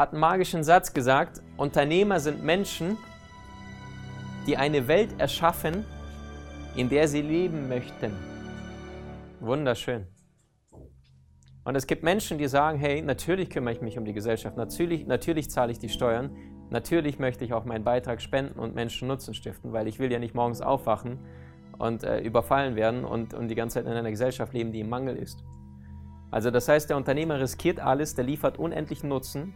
hat einen magischen Satz gesagt, Unternehmer sind Menschen, die eine Welt erschaffen, in der sie leben möchten. Wunderschön. Und es gibt Menschen, die sagen, hey, natürlich kümmere ich mich um die Gesellschaft, natürlich, natürlich zahle ich die Steuern, natürlich möchte ich auch meinen Beitrag spenden und Menschen Nutzen stiften, weil ich will ja nicht morgens aufwachen und äh, überfallen werden und, und die ganze Zeit in einer Gesellschaft leben, die im Mangel ist. Also das heißt, der Unternehmer riskiert alles, der liefert unendlichen Nutzen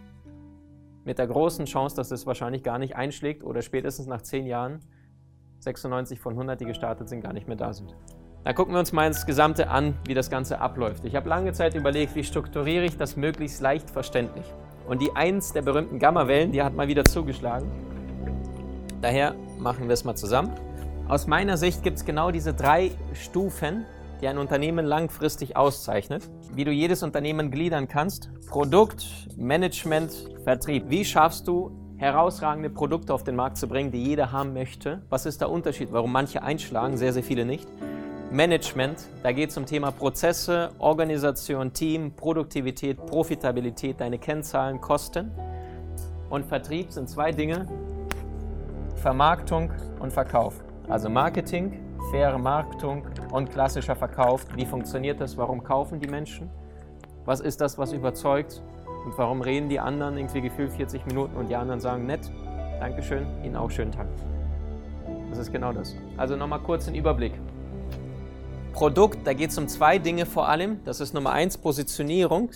mit der großen Chance, dass es wahrscheinlich gar nicht einschlägt oder spätestens nach zehn Jahren 96 von 100, die gestartet sind, gar nicht mehr da sind. Da gucken wir uns mal ins Gesamte an, wie das Ganze abläuft. Ich habe lange Zeit überlegt, wie strukturiere ich das möglichst leicht verständlich. Und die 1 der berühmten Gamma-Wellen, die hat mal wieder zugeschlagen. Daher machen wir es mal zusammen. Aus meiner Sicht gibt es genau diese drei Stufen, die ein Unternehmen langfristig auszeichnet. Wie du jedes Unternehmen gliedern kannst. Produkt, Management, Vertrieb. Wie schaffst du herausragende Produkte auf den Markt zu bringen, die jeder haben möchte. Was ist der Unterschied, warum manche einschlagen, sehr, sehr viele nicht? Management, da geht es um Thema Prozesse, Organisation, Team, Produktivität, Profitabilität, deine Kennzahlen, Kosten. Und Vertrieb sind zwei Dinge, Vermarktung und Verkauf. Also Marketing, faire Marktung und klassischer Verkauf. Wie funktioniert das? Warum kaufen die Menschen? Was ist das, was überzeugt? Und warum reden die anderen irgendwie gefühlt 40 Minuten und die anderen sagen nett, Dankeschön, Ihnen auch schönen Tag. Das ist genau das. Also nochmal kurz den Überblick. Produkt, da geht es um zwei Dinge vor allem. Das ist Nummer eins, Positionierung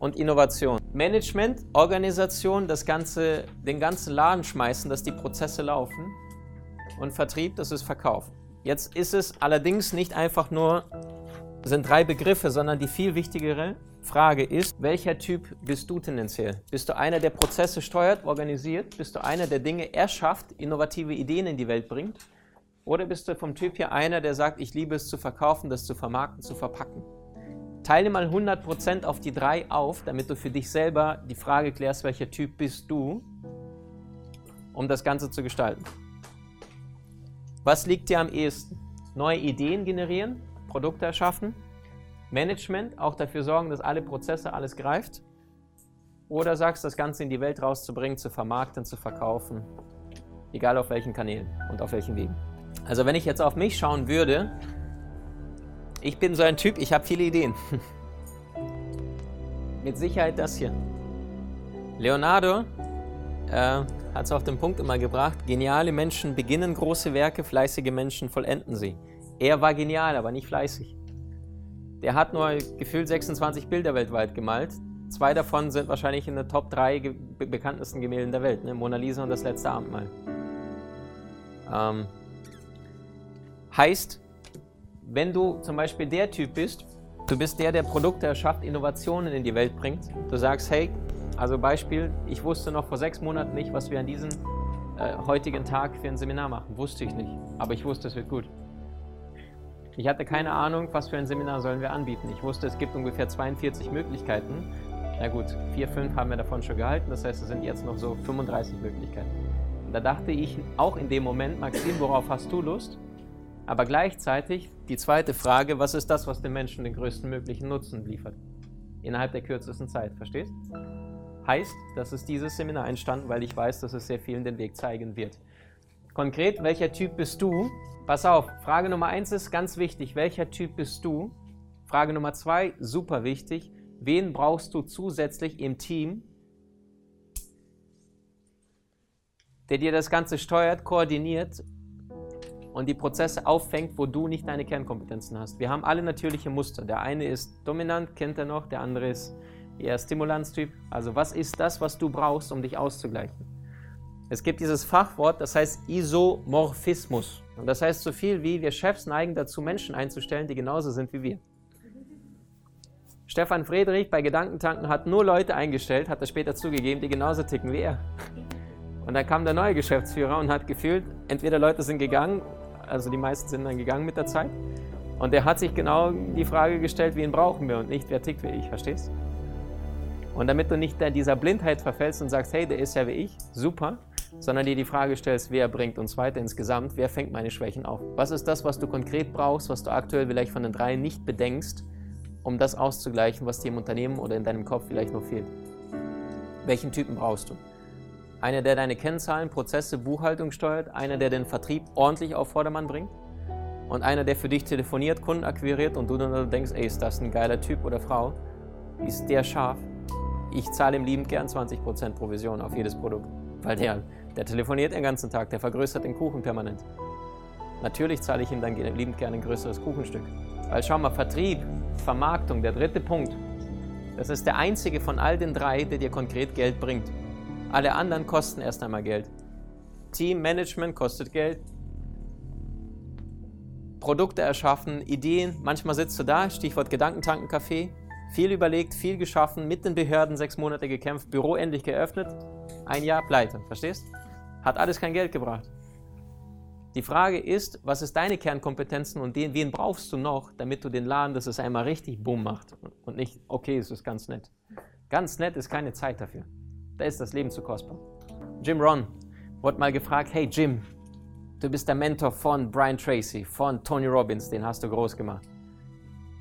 und Innovation. Management, Organisation, das Ganze, den ganzen Laden schmeißen, dass die Prozesse laufen. Und Vertrieb, das ist Verkauf. Jetzt ist es allerdings nicht einfach nur, sind drei Begriffe, sondern die viel wichtigere Frage ist, welcher Typ bist du tendenziell? Bist du einer, der Prozesse steuert, organisiert? Bist du einer, der Dinge erschafft, innovative Ideen in die Welt bringt? Oder bist du vom Typ hier einer, der sagt, ich liebe es zu verkaufen, das zu vermarkten, zu verpacken? Teile mal 100% auf die drei auf, damit du für dich selber die Frage klärst, welcher Typ bist du, um das Ganze zu gestalten. Was liegt dir am ehesten? Neue Ideen generieren, Produkte erschaffen, Management, auch dafür sorgen, dass alle Prozesse, alles greift? Oder sagst du, das Ganze in die Welt rauszubringen, zu vermarkten, zu verkaufen? Egal auf welchen Kanälen und auf welchen Wegen. Also wenn ich jetzt auf mich schauen würde, ich bin so ein Typ, ich habe viele Ideen. Mit Sicherheit das hier. Leonardo äh, hat es auf den Punkt immer gebracht, geniale Menschen beginnen große Werke, fleißige Menschen vollenden sie. Er war genial, aber nicht fleißig. Der hat nur gefühlt 26 Bilder weltweit gemalt. Zwei davon sind wahrscheinlich in der Top 3 ge bekanntesten Gemälden der Welt, ne? Mona Lisa und das letzte Abendmahl. Ähm, heißt, wenn du zum Beispiel der Typ bist, du bist der, der Produkte erschafft, Innovationen in die Welt bringt, du sagst, hey, also Beispiel, ich wusste noch vor sechs Monaten nicht, was wir an diesem äh, heutigen Tag für ein Seminar machen. Wusste ich nicht, aber ich wusste, es wird gut. Ich hatte keine Ahnung, was für ein Seminar sollen wir anbieten. Ich wusste, es gibt ungefähr 42 Möglichkeiten. Na gut, vier, fünf haben wir davon schon gehalten, das heißt, es sind jetzt noch so 35 Möglichkeiten. Und da dachte ich auch in dem Moment, Maxim, worauf hast du Lust? Aber gleichzeitig die zweite Frage, was ist das, was den Menschen den größten möglichen Nutzen liefert? Innerhalb der kürzesten Zeit, verstehst? Heißt, dass es dieses Seminar entstanden, weil ich weiß, dass es sehr vielen den Weg zeigen wird. Konkret, welcher Typ bist du? Pass auf, Frage Nummer eins ist ganz wichtig. Welcher Typ bist du? Frage Nummer zwei, super wichtig. Wen brauchst du zusätzlich im Team, der dir das Ganze steuert, koordiniert und die Prozesse auffängt, wo du nicht deine Kernkompetenzen hast? Wir haben alle natürliche Muster. Der eine ist dominant, kennt er noch, der andere ist eher Stimulanztyp. Also was ist das, was du brauchst, um dich auszugleichen? Es gibt dieses Fachwort, das heißt Isomorphismus. Und das heißt so viel wie, wir Chefs neigen dazu, Menschen einzustellen, die genauso sind wie wir. Stefan Friedrich bei Gedankentanken hat nur Leute eingestellt, hat er später zugegeben, die genauso ticken wie er. Und dann kam der neue Geschäftsführer und hat gefühlt, entweder Leute sind gegangen, also die meisten sind dann gegangen mit der Zeit. Und der hat sich genau die Frage gestellt, wen brauchen wir und nicht, wer tickt wie ich, verstehst? Und damit du nicht dieser Blindheit verfällst und sagst, hey, der ist ja wie ich, super, sondern dir die Frage stellst, wer bringt uns weiter insgesamt, wer fängt meine Schwächen auf? Was ist das, was du konkret brauchst, was du aktuell vielleicht von den drei nicht bedenkst, um das auszugleichen, was dir im Unternehmen oder in deinem Kopf vielleicht noch fehlt? Welchen Typen brauchst du? Einer, der deine Kennzahlen, Prozesse, Buchhaltung steuert, einer, der den Vertrieb ordentlich auf Vordermann bringt und einer, der für dich telefoniert, Kunden akquiriert und du dann denkst, ey, ist das ein geiler Typ oder Frau? Ist der scharf? Ich zahle ihm liebend gern 20% Provision auf jedes Produkt, weil der der telefoniert den ganzen Tag, der vergrößert den Kuchen permanent. Natürlich zahle ich ihm dann liebend gerne ein größeres Kuchenstück. Weil schau mal, Vertrieb, Vermarktung, der dritte Punkt, das ist der einzige von all den drei, der dir konkret Geld bringt. Alle anderen kosten erst einmal Geld. Teammanagement kostet Geld. Produkte erschaffen, Ideen. Manchmal sitzt du da, Stichwort Gedankentankencafé, viel überlegt, viel geschaffen, mit den Behörden sechs Monate gekämpft, Büro endlich geöffnet, ein Jahr pleite. Verstehst? Hat alles kein Geld gebracht. Die Frage ist, was ist deine Kernkompetenzen und den, wen brauchst du noch, damit du den Laden, dass es einmal richtig Bumm macht und nicht, okay, es ist ganz nett. Ganz nett ist keine Zeit dafür. Da ist das Leben zu kostbar. Jim Ron wurde mal gefragt, hey Jim, du bist der Mentor von Brian Tracy, von Tony Robbins, den hast du groß gemacht.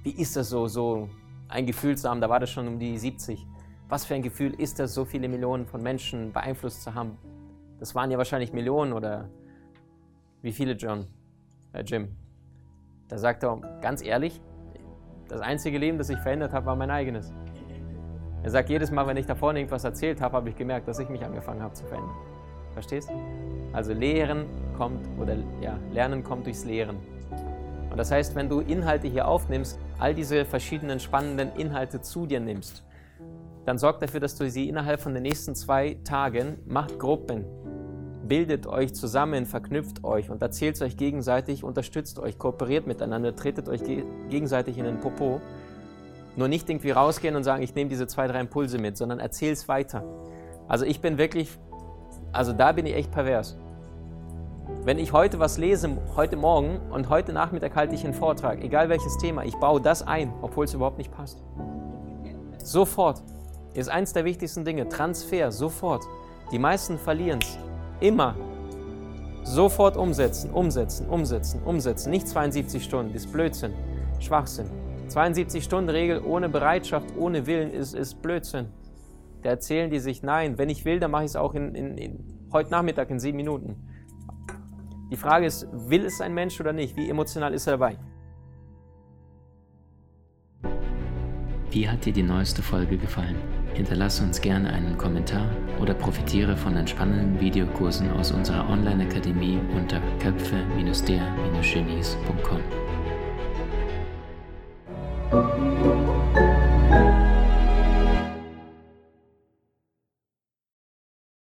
Wie ist das so, so ein Gefühl zu haben, da war das schon um die 70. Was für ein Gefühl ist das, so viele Millionen von Menschen beeinflusst zu haben? Das waren ja wahrscheinlich Millionen oder wie viele, John? Äh, Jim. Da sagt er, ganz ehrlich, das einzige Leben, das ich verändert habe, war mein eigenes. Er sagt, jedes Mal, wenn ich da vorne irgendwas erzählt habe, habe ich gemerkt, dass ich mich angefangen habe zu verändern. Verstehst? Also Lehren kommt, oder ja, Lernen kommt durchs Lehren. Und das heißt, wenn du Inhalte hier aufnimmst, all diese verschiedenen spannenden Inhalte zu dir nimmst, dann sorgt dafür, dass du sie innerhalb von den nächsten zwei Tagen macht Gruppen, bildet euch zusammen, verknüpft euch und erzählt euch gegenseitig, unterstützt euch, kooperiert miteinander, tretet euch gegenseitig in den Popo. Nur nicht irgendwie rausgehen und sagen, ich nehme diese zwei, drei Impulse mit, sondern erzähl es weiter. Also ich bin wirklich, also da bin ich echt pervers. Wenn ich heute was lese, heute Morgen und heute Nachmittag halte ich einen Vortrag, egal welches Thema, ich baue das ein, obwohl es überhaupt nicht passt. Sofort. Ist eins der wichtigsten Dinge. Transfer, sofort. Die meisten verlieren es. Immer. Sofort umsetzen, umsetzen, umsetzen, umsetzen. Nicht 72 Stunden, das ist Blödsinn. Schwachsinn. 72 Stunden Regel ohne Bereitschaft, ohne Willen ist, ist Blödsinn. Da erzählen die sich, nein, wenn ich will, dann mache ich es auch in, in, in, heute Nachmittag in sieben Minuten. Die Frage ist, will es ein Mensch oder nicht? Wie emotional ist er dabei? Wie hat dir die neueste Folge gefallen? Hinterlasse uns gerne einen Kommentar oder profitiere von den spannenden Videokursen aus unserer Online-Akademie unter köpfe-der-genies.com.